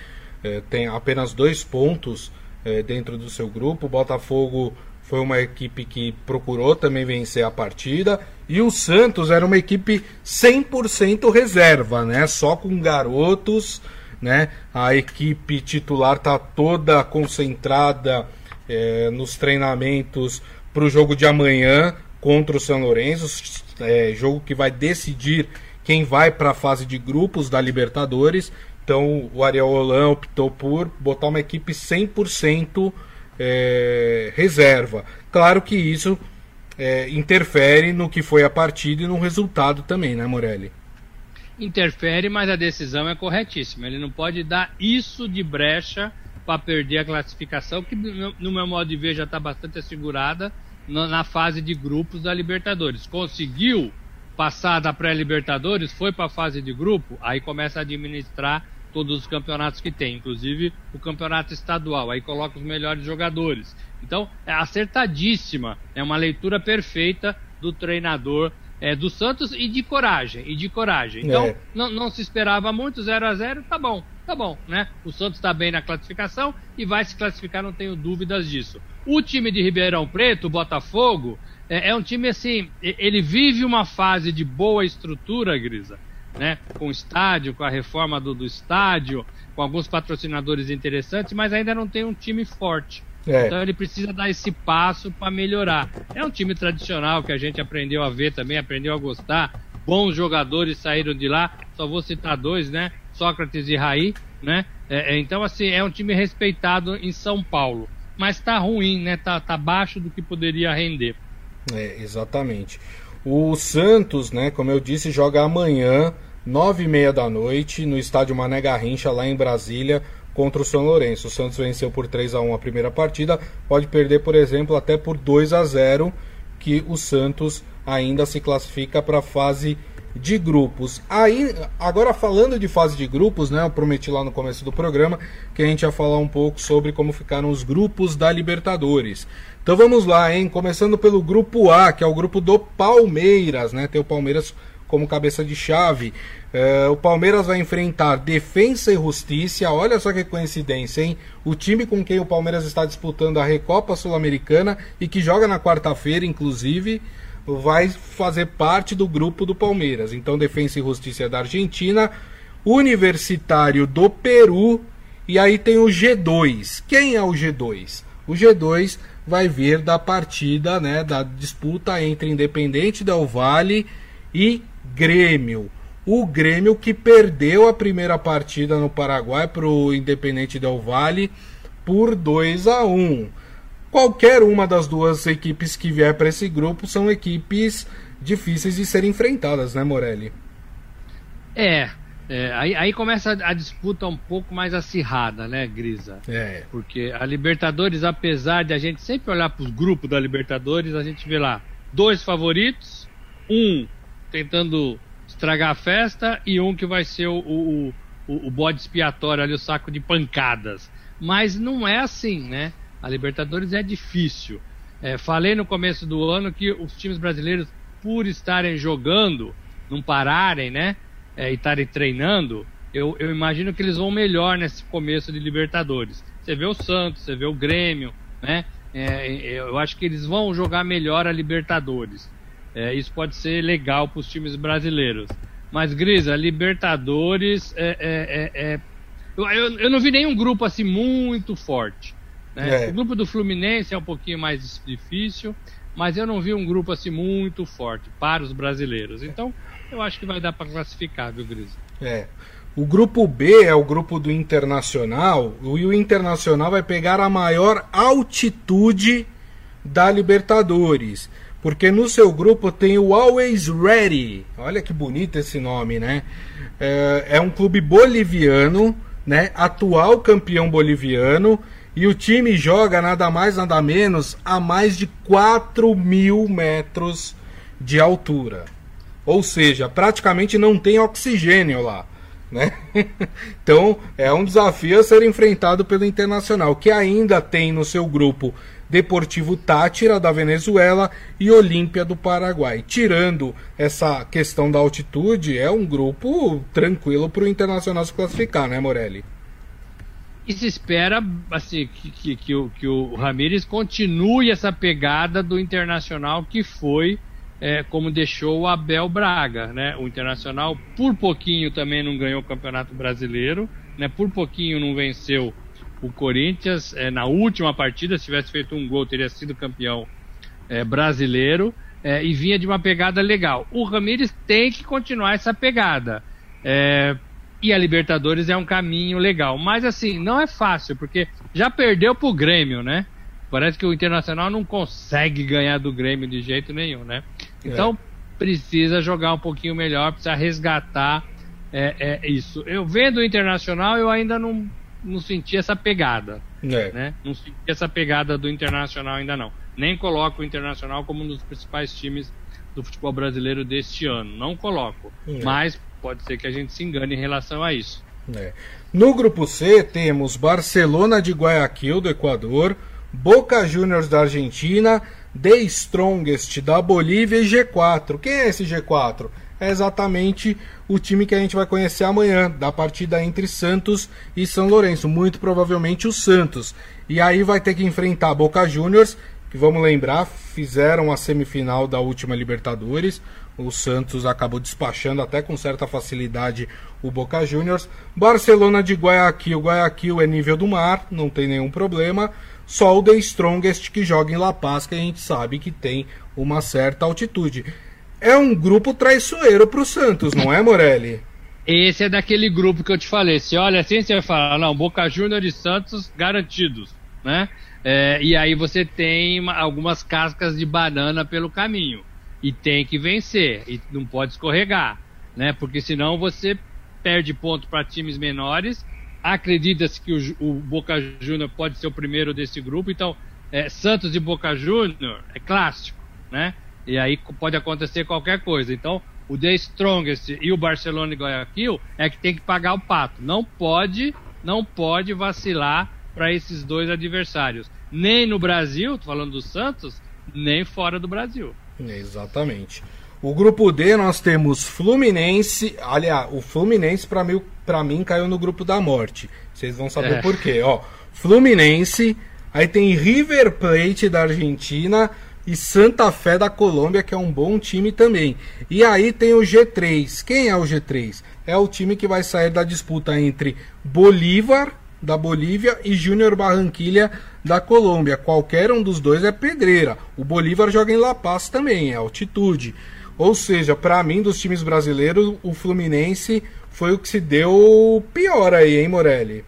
É, tem apenas dois pontos é, dentro do seu grupo. O Botafogo foi uma equipe que procurou também vencer a partida. E o Santos era uma equipe 100% reserva, né? Só com garotos né? A equipe titular está toda concentrada é, nos treinamentos para o jogo de amanhã contra o São Lourenço, é, jogo que vai decidir quem vai para a fase de grupos da Libertadores. Então o Ariel Holan optou por botar uma equipe 100% é, reserva. Claro que isso é, interfere no que foi a partida e no resultado também, né, Morelli? Interfere, mas a decisão é corretíssima. Ele não pode dar isso de brecha para perder a classificação, que no meu modo de ver já está bastante assegurada na fase de grupos da Libertadores. Conseguiu passar da pré-Libertadores, foi para a fase de grupo, aí começa a administrar todos os campeonatos que tem, inclusive o campeonato estadual, aí coloca os melhores jogadores. Então, é acertadíssima, é uma leitura perfeita do treinador é, do Santos e de coragem, e de coragem. Então, é. não, não se esperava muito, 0 a 0 tá bom, tá bom, né? O Santos está bem na classificação e vai se classificar, não tenho dúvidas disso. O time de Ribeirão Preto, Botafogo, é, é um time assim, ele vive uma fase de boa estrutura, Grisa, né? Com o estádio, com a reforma do, do estádio, com alguns patrocinadores interessantes, mas ainda não tem um time forte. É. Então ele precisa dar esse passo para melhorar. É um time tradicional que a gente aprendeu a ver também, aprendeu a gostar. Bons jogadores saíram de lá. Só vou citar dois, né? Sócrates e Raí, né? É, é, então, assim, é um time respeitado em São Paulo. Mas tá ruim, né? Tá, tá abaixo do que poderia render. É, exatamente. O Santos, né, como eu disse, joga amanhã, nove e meia da noite, no estádio Mané Garrincha, lá em Brasília, contra o São Lourenço. O Santos venceu por 3 a 1 a primeira partida, pode perder, por exemplo, até por 2 a 0, que o Santos ainda se classifica para a fase de grupos. Aí, agora falando de fase de grupos, né, eu prometi lá no começo do programa que a gente ia falar um pouco sobre como ficaram os grupos da Libertadores. Então vamos lá, hein? Começando pelo grupo A, que é o grupo do Palmeiras, né? Tem o Palmeiras como cabeça de chave. É, o Palmeiras vai enfrentar Defensa e Justiça. Olha só que coincidência, hein? O time com quem o Palmeiras está disputando a Recopa Sul-Americana e que joga na quarta-feira, inclusive, vai fazer parte do grupo do Palmeiras. Então, Defensa e Justiça é da Argentina, Universitário do Peru e aí tem o G2. Quem é o G2? O G2 vai vir da partida, né, da disputa entre Independente Del Vale e Grêmio. O Grêmio que perdeu a primeira partida no Paraguai para o Independente Del Vale por 2 a 1. Qualquer uma das duas equipes que vier para esse grupo são equipes difíceis de serem enfrentadas, né, Morelli? É, é, aí, aí, começa a, a, disputa um pouco mais acirrada, né, Grisa? É. Porque a Libertadores, apesar de a gente sempre olhar para os grupos da Libertadores, a gente vê lá dois favoritos, um tentando estragar a festa e um que vai ser o, o, o, o bode expiatório ali, o saco de pancadas. Mas não é assim, né? A Libertadores é difícil. É, falei no começo do ano que os times brasileiros, por estarem jogando, não pararem, né? é, e estarem treinando, eu, eu, imagino que eles vão melhor nesse começo de Libertadores. Você vê o Santos, você vê o Grêmio, né? É, é eu acho que eles vão jogar melhor a Libertadores. É, isso pode ser legal para os times brasileiros. Mas, Grisa, Libertadores é, é, é eu, eu, não vi nenhum grupo assim muito forte. Né? O grupo do Fluminense é um pouquinho mais difícil, mas eu não vi um grupo assim muito forte para os brasileiros. Então, eu acho que vai dar para classificar, viu, Gris? É. O grupo B é o grupo do Internacional, e o Internacional vai pegar a maior altitude da Libertadores. Porque no seu grupo tem o Always Ready. Olha que bonito esse nome, né? É, é um clube boliviano, né? Atual campeão boliviano. E o time joga nada mais, nada menos a mais de 4 mil metros de altura. Ou seja, praticamente não tem oxigênio lá. Né? (laughs) então é um desafio a ser enfrentado pelo Internacional, que ainda tem no seu grupo Deportivo Tátira da Venezuela e Olímpia do Paraguai. Tirando essa questão da altitude, é um grupo tranquilo para o Internacional se classificar, né, Morelli? E se espera assim, que, que, que, o, que o Ramires continue essa pegada do Internacional que foi é, como deixou o Abel Braga, né? O Internacional por pouquinho também não ganhou o Campeonato Brasileiro, né? Por pouquinho não venceu o Corinthians é, na última partida. Se tivesse feito um gol, teria sido campeão é, brasileiro é, e vinha de uma pegada legal. O Ramires tem que continuar essa pegada. É, e a Libertadores é um caminho legal, mas assim não é fácil porque já perdeu pro Grêmio, né? Parece que o Internacional não consegue ganhar do Grêmio de jeito nenhum, né? Então é. precisa jogar um pouquinho melhor, precisa resgatar é, é, isso. Eu vendo o Internacional, eu ainda não, não senti essa pegada. É. Né? Não senti essa pegada do Internacional ainda não. Nem coloco o Internacional como um dos principais times do futebol brasileiro deste ano. Não coloco. É. Mas pode ser que a gente se engane em relação a isso. É. No grupo C temos Barcelona de Guayaquil, do Equador, Boca Juniors da Argentina, The Strongest da Bolívia e G4. Quem é esse G4? É exatamente o time que a gente vai conhecer amanhã, da partida entre Santos e São Lourenço. Muito provavelmente o Santos. E aí vai ter que enfrentar Boca Juniors, que vamos lembrar, fizeram a semifinal da última Libertadores. O Santos acabou despachando até com certa facilidade o Boca Juniors. Barcelona de Guayaquil. Guayaquil é nível do mar, não tem nenhum problema. Só o The Strongest que joga em La Paz, que a gente sabe que tem uma certa altitude. É um grupo traiçoeiro para o Santos, não é, Morelli? Esse é daquele grupo que eu te falei. Se olha assim, você vai falar, não, Boca Juniors e Santos garantidos, né? É, e aí você tem uma, algumas cascas de banana pelo caminho. E tem que vencer, e não pode escorregar, né? Porque senão você perde ponto para times menores acredita-se que o, o, Boca Júnior pode ser o primeiro desse grupo, então é, Santos e Boca Júnior é clássico, né? E aí pode acontecer qualquer coisa. Então, o The Strongest e o Barcelona e Guayaquil é que tem que pagar o pato. Não pode, não pode vacilar para esses dois adversários. Nem no Brasil, tô falando do Santos, nem fora do Brasil. Exatamente. O grupo D nós temos Fluminense. Aliás, o Fluminense para mim, pra mim caiu no grupo da morte. Vocês vão saber é. por quê. Ó, Fluminense, aí tem River Plate da Argentina e Santa Fé da Colômbia, que é um bom time também. E aí tem o G3. Quem é o G3? É o time que vai sair da disputa entre Bolívar da Bolívia e Júnior Barranquilha da Colômbia. Qualquer um dos dois é pedreira. O Bolívar joga em La Paz também, é altitude. Ou seja, para mim, dos times brasileiros, o Fluminense foi o que se deu pior aí, hein, Morelli?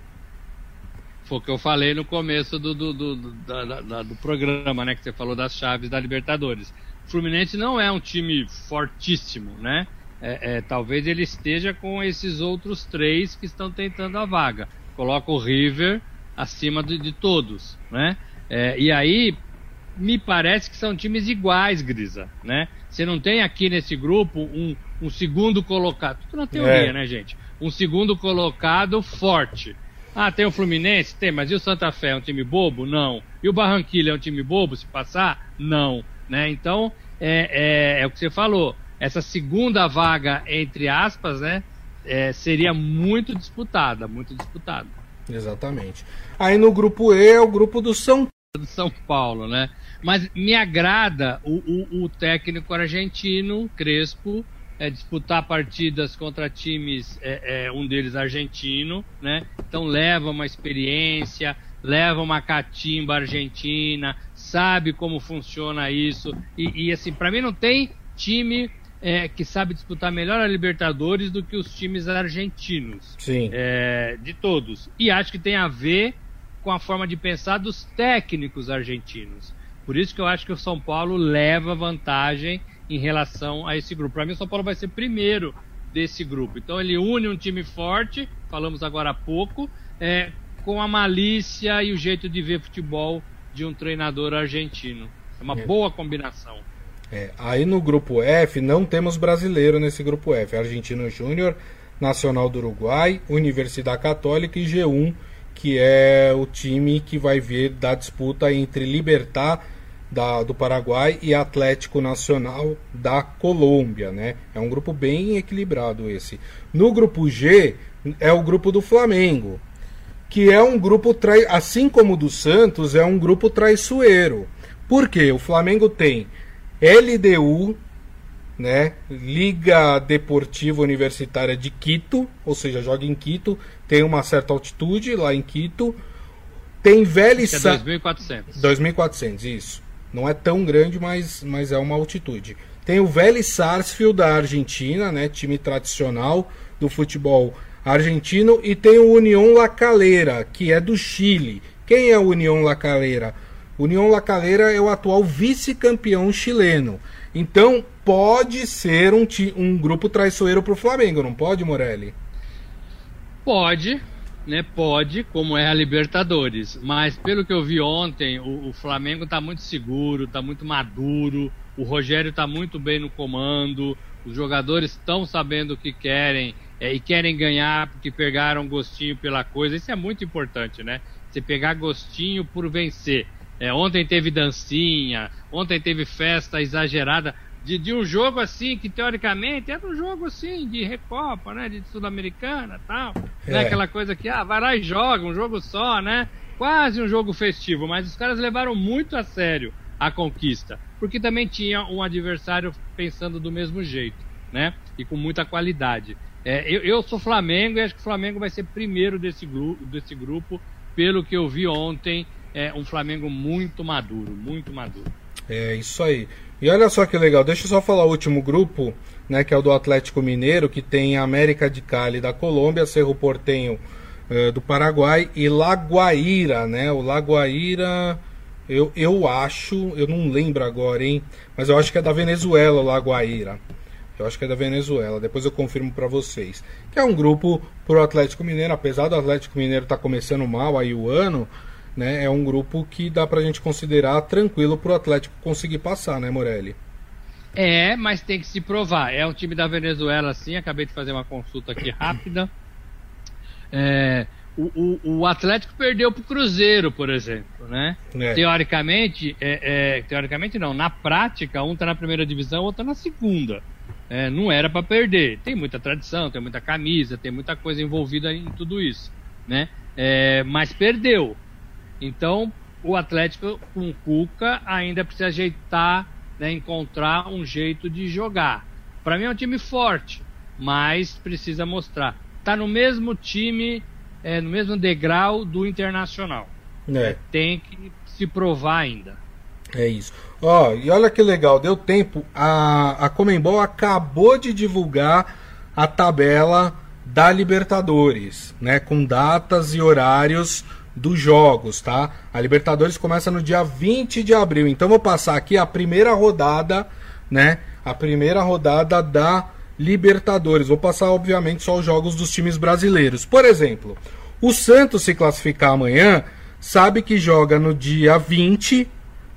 Foi o que eu falei no começo do, do, do, do, da, da, do programa, né? Que você falou das chaves da Libertadores. O Fluminense não é um time fortíssimo, né? É, é, talvez ele esteja com esses outros três que estão tentando a vaga. Coloca o River acima de, de todos, né? É, e aí, me parece que são times iguais, Grisa, né? Você não tem aqui nesse grupo um, um segundo colocado, tudo na teoria, é. né, gente? Um segundo colocado forte. Ah, tem o Fluminense? Tem, mas e o Santa Fé? É um time bobo? Não. E o Barranquilla é um time bobo se passar? Não. Né? Então, é, é, é o que você falou. Essa segunda vaga, entre aspas, né? É, seria muito disputada, muito disputada. Exatamente. Aí no grupo E é o grupo do São do São Paulo, né? Mas me agrada o, o, o técnico argentino, Crespo, é, disputar partidas contra times, é, é, um deles argentino, né? Então leva uma experiência, leva uma catimba argentina, sabe como funciona isso. E, e assim, para mim não tem time é, que sabe disputar melhor a Libertadores do que os times argentinos. Sim. É, de todos. E acho que tem a ver com a forma de pensar dos técnicos argentinos. Por isso que eu acho que o São Paulo leva vantagem em relação a esse grupo. Para mim, o São Paulo vai ser primeiro desse grupo. Então, ele une um time forte, falamos agora há pouco, é, com a malícia e o jeito de ver futebol de um treinador argentino. É uma é. boa combinação. É, aí no grupo F não temos brasileiro nesse grupo F. Argentino Júnior, Nacional do Uruguai, Universidade Católica e G1, que é o time que vai ver da disputa entre Libertar da, do Paraguai e Atlético Nacional da Colômbia, né? É um grupo bem equilibrado esse. No grupo G é o grupo do Flamengo, que é um grupo trai... assim como o do Santos é um grupo traiçoeiro. Por quê? O Flamengo tem LDU, né? Liga Deportiva Universitária de Quito, ou seja, joga em Quito, tem uma certa altitude lá em Quito. Tem Velho é 2.400. 2.400, isso. Não é tão grande, mas, mas é uma altitude. Tem o Vélez Sarsfield da Argentina, né, time tradicional do futebol argentino, e tem o União La Calera, que é do Chile. Quem é o União La Calera? União La Calera é o atual vice-campeão chileno. Então pode ser um, um grupo traiçoeiro para o Flamengo, não pode, Morelli? Pode, né? Pode, como é a Libertadores. Mas pelo que eu vi ontem, o, o Flamengo está muito seguro, está muito maduro. O Rogério está muito bem no comando. Os jogadores estão sabendo o que querem é, e querem ganhar porque pegaram gostinho pela coisa. Isso é muito importante, né? Você pegar gostinho por vencer. É, ontem teve dancinha, ontem teve festa exagerada de, de um jogo assim que teoricamente era um jogo assim de Recopa, né? De Sul-Americana tal. Né, é. Né? Aquela coisa que ah, vai lá e joga, um jogo só, né? Quase um jogo festivo, mas os caras levaram muito a sério a conquista, porque também tinha um adversário pensando do mesmo jeito, né? E com muita qualidade. É, eu, eu, sou Flamengo e acho que o Flamengo vai ser primeiro desse, grupo, desse grupo, pelo que eu vi ontem. É um Flamengo muito maduro, muito maduro. É isso aí. E olha só que legal, deixa eu só falar o último grupo, né, que é o do Atlético Mineiro, que tem América de Cali da Colômbia, Cerro Portenho uh, do Paraguai e Laguaíra, né? O Laguaíra, eu, eu acho, eu não lembro agora, hein? Mas eu acho que é da Venezuela, o Laguaíra. Eu acho que é da Venezuela, depois eu confirmo para vocês. Que é um grupo pro Atlético Mineiro, apesar do Atlético Mineiro estar tá começando mal aí o ano, né, é um grupo que dá pra gente considerar tranquilo pro Atlético conseguir passar, né, Morelli? É, mas tem que se provar. É um time da Venezuela, sim. Acabei de fazer uma consulta aqui rápida. É, o, o, o Atlético perdeu para o Cruzeiro, por exemplo, né? É. Teoricamente, é, é, teoricamente não, na prática, um está na primeira divisão, outro está na segunda. É, não era para perder. Tem muita tradição, tem muita camisa, tem muita coisa envolvida em tudo isso, né? É, mas perdeu. Então, o Atlético com o Cuca ainda precisa ajeitar, né, encontrar um jeito de jogar. Para mim é um time forte, mas precisa mostrar. Tá no mesmo time, é, no mesmo degrau do Internacional. É. Tem que se provar ainda. É isso. Ó, e olha que legal, deu tempo. A, a Comembol acabou de divulgar a tabela da Libertadores, né? Com datas e horários dos jogos, tá? A Libertadores começa no dia 20 de abril. Então vou passar aqui a primeira rodada, né? A primeira rodada da Libertadores. Vou passar, obviamente, só os jogos dos times brasileiros. Por exemplo, o Santos se classificar amanhã, sabe que joga no dia 20,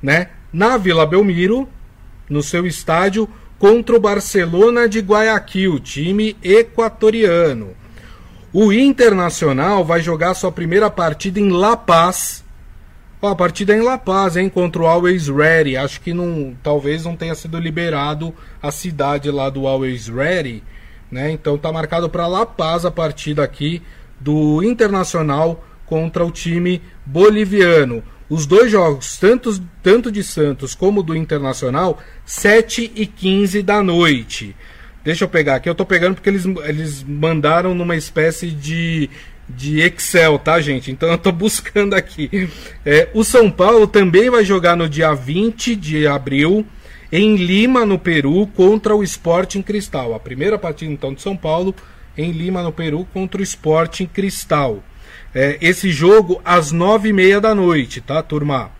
né? Na Vila Belmiro, no seu estádio, contra o Barcelona de Guayaquil, time equatoriano. O Internacional vai jogar sua primeira partida em La Paz. Ó, a partida é em La Paz, hein, contra o Always Ready. Acho que não, talvez não tenha sido liberado a cidade lá do Always Ready, né? Então tá marcado para La Paz a partida aqui do Internacional contra o time boliviano. Os dois jogos, tanto, tanto de Santos como do Internacional, 7 e 15 da noite. Deixa eu pegar aqui, eu tô pegando porque eles, eles mandaram numa espécie de, de Excel, tá, gente? Então eu tô (laughs) buscando aqui. É, o São Paulo também vai jogar no dia 20 de abril em Lima, no Peru, contra o Sporting Cristal. A primeira partida, então, de São Paulo em Lima, no Peru, contra o Sporting Cristal. É, esse jogo às nove e meia da noite, tá, turma?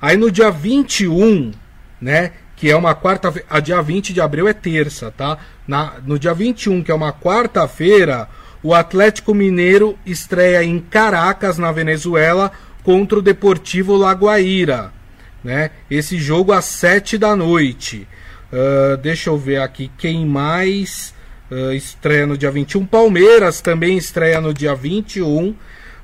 Aí no dia 21, né, que é uma quarta a dia 20 de abril é terça, tá? Na, no dia 21, que é uma quarta-feira, o Atlético Mineiro estreia em Caracas, na Venezuela, contra o Deportivo Lagoaíra. Né? Esse jogo às 7 da noite. Uh, deixa eu ver aqui quem mais uh, estreia no dia 21. Palmeiras também estreia no dia 21.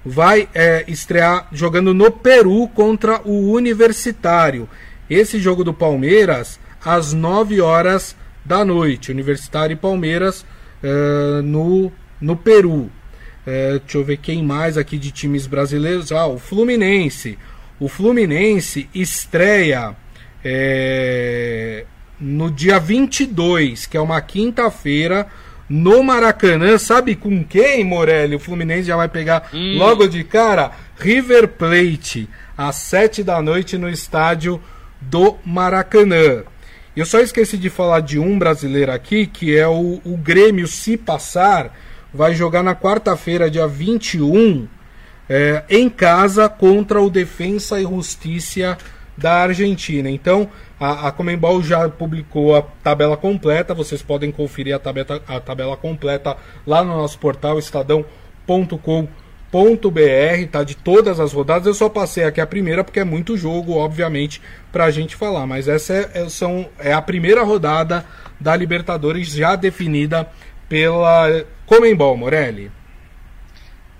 Vai é, estrear jogando no Peru contra o Universitário. Esse jogo do Palmeiras às 9 horas da noite. Universitário e Palmeiras uh, no, no Peru. Uh, deixa eu ver quem mais aqui de times brasileiros. Ah, o Fluminense. O Fluminense estreia é, no dia 22, que é uma quinta-feira, no Maracanã. Sabe com quem, Morelli? O Fluminense já vai pegar hum. logo de cara River Plate, às 7 da noite no estádio do Maracanã. Eu só esqueci de falar de um brasileiro aqui, que é o, o Grêmio, se passar, vai jogar na quarta-feira, dia 21, é, em casa contra o Defensa e Justiça da Argentina. Então, a, a Comembol já publicou a tabela completa, vocês podem conferir a tabela, a tabela completa lá no nosso portal estadão.com.br br tá? De todas as rodadas. Eu só passei aqui a primeira porque é muito jogo, obviamente, pra gente falar. Mas essa é, é, são, é a primeira rodada da Libertadores já definida pela Comembol, Morelli.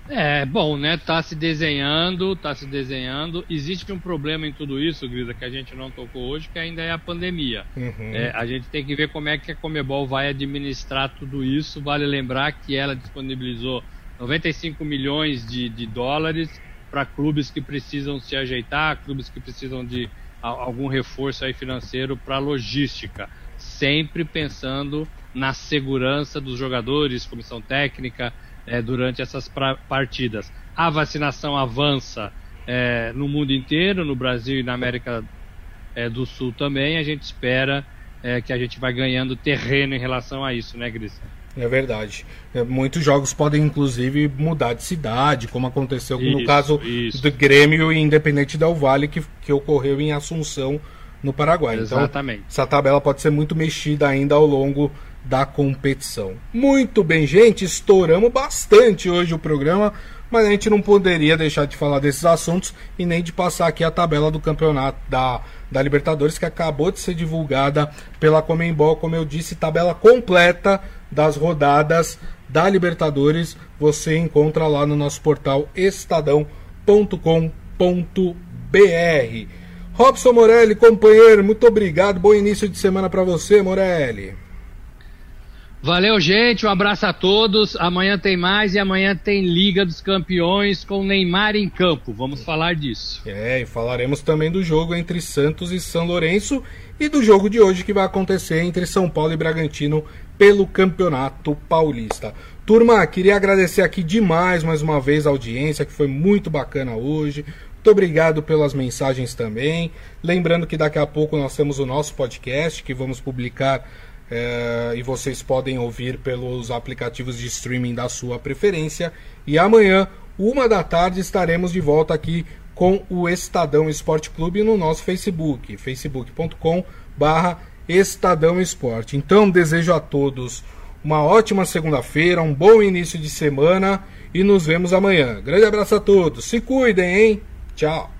É, bom, né? Tá se desenhando, tá se desenhando. Existe um problema em tudo isso, Grisa, que a gente não tocou hoje, que ainda é a pandemia. Uhum. É, a gente tem que ver como é que a Comebol vai administrar tudo isso. Vale lembrar que ela disponibilizou 95 milhões de, de dólares para clubes que precisam se ajeitar, clubes que precisam de algum reforço aí financeiro para logística, sempre pensando na segurança dos jogadores, comissão técnica, é, durante essas partidas. A vacinação avança é, no mundo inteiro, no Brasil e na América é, do Sul também. A gente espera é, que a gente vai ganhando terreno em relação a isso, né, Gris? É verdade. É, muitos jogos podem, inclusive, mudar de cidade, como aconteceu isso, no caso isso. do Grêmio e Independente Del Vale, que, que ocorreu em Assunção, no Paraguai. Então, Exatamente. Então, essa tabela pode ser muito mexida ainda ao longo da competição. Muito bem, gente, estouramos bastante hoje o programa, mas a gente não poderia deixar de falar desses assuntos e nem de passar aqui a tabela do campeonato da, da Libertadores que acabou de ser divulgada pela Comembol, como eu disse, tabela completa das rodadas da Libertadores você encontra lá no nosso portal estadão.com.br. Robson Morelli, companheiro, muito obrigado. Bom início de semana para você, Morelli. Valeu, gente. Um abraço a todos. Amanhã tem mais e amanhã tem Liga dos Campeões com Neymar em campo. Vamos falar disso. É, e falaremos também do jogo entre Santos e São Lourenço e do jogo de hoje que vai acontecer entre São Paulo e Bragantino pelo Campeonato Paulista. Turma, queria agradecer aqui demais mais uma vez a audiência, que foi muito bacana hoje. Muito obrigado pelas mensagens também. Lembrando que daqui a pouco nós temos o nosso podcast que vamos publicar é, e vocês podem ouvir pelos aplicativos de streaming da sua preferência. E amanhã, uma da tarde, estaremos de volta aqui com o Estadão Esporte Clube no nosso Facebook, facebook.com barra Estadão Esporte. Então desejo a todos uma ótima segunda-feira, um bom início de semana e nos vemos amanhã. Grande abraço a todos, se cuidem, hein? Tchau.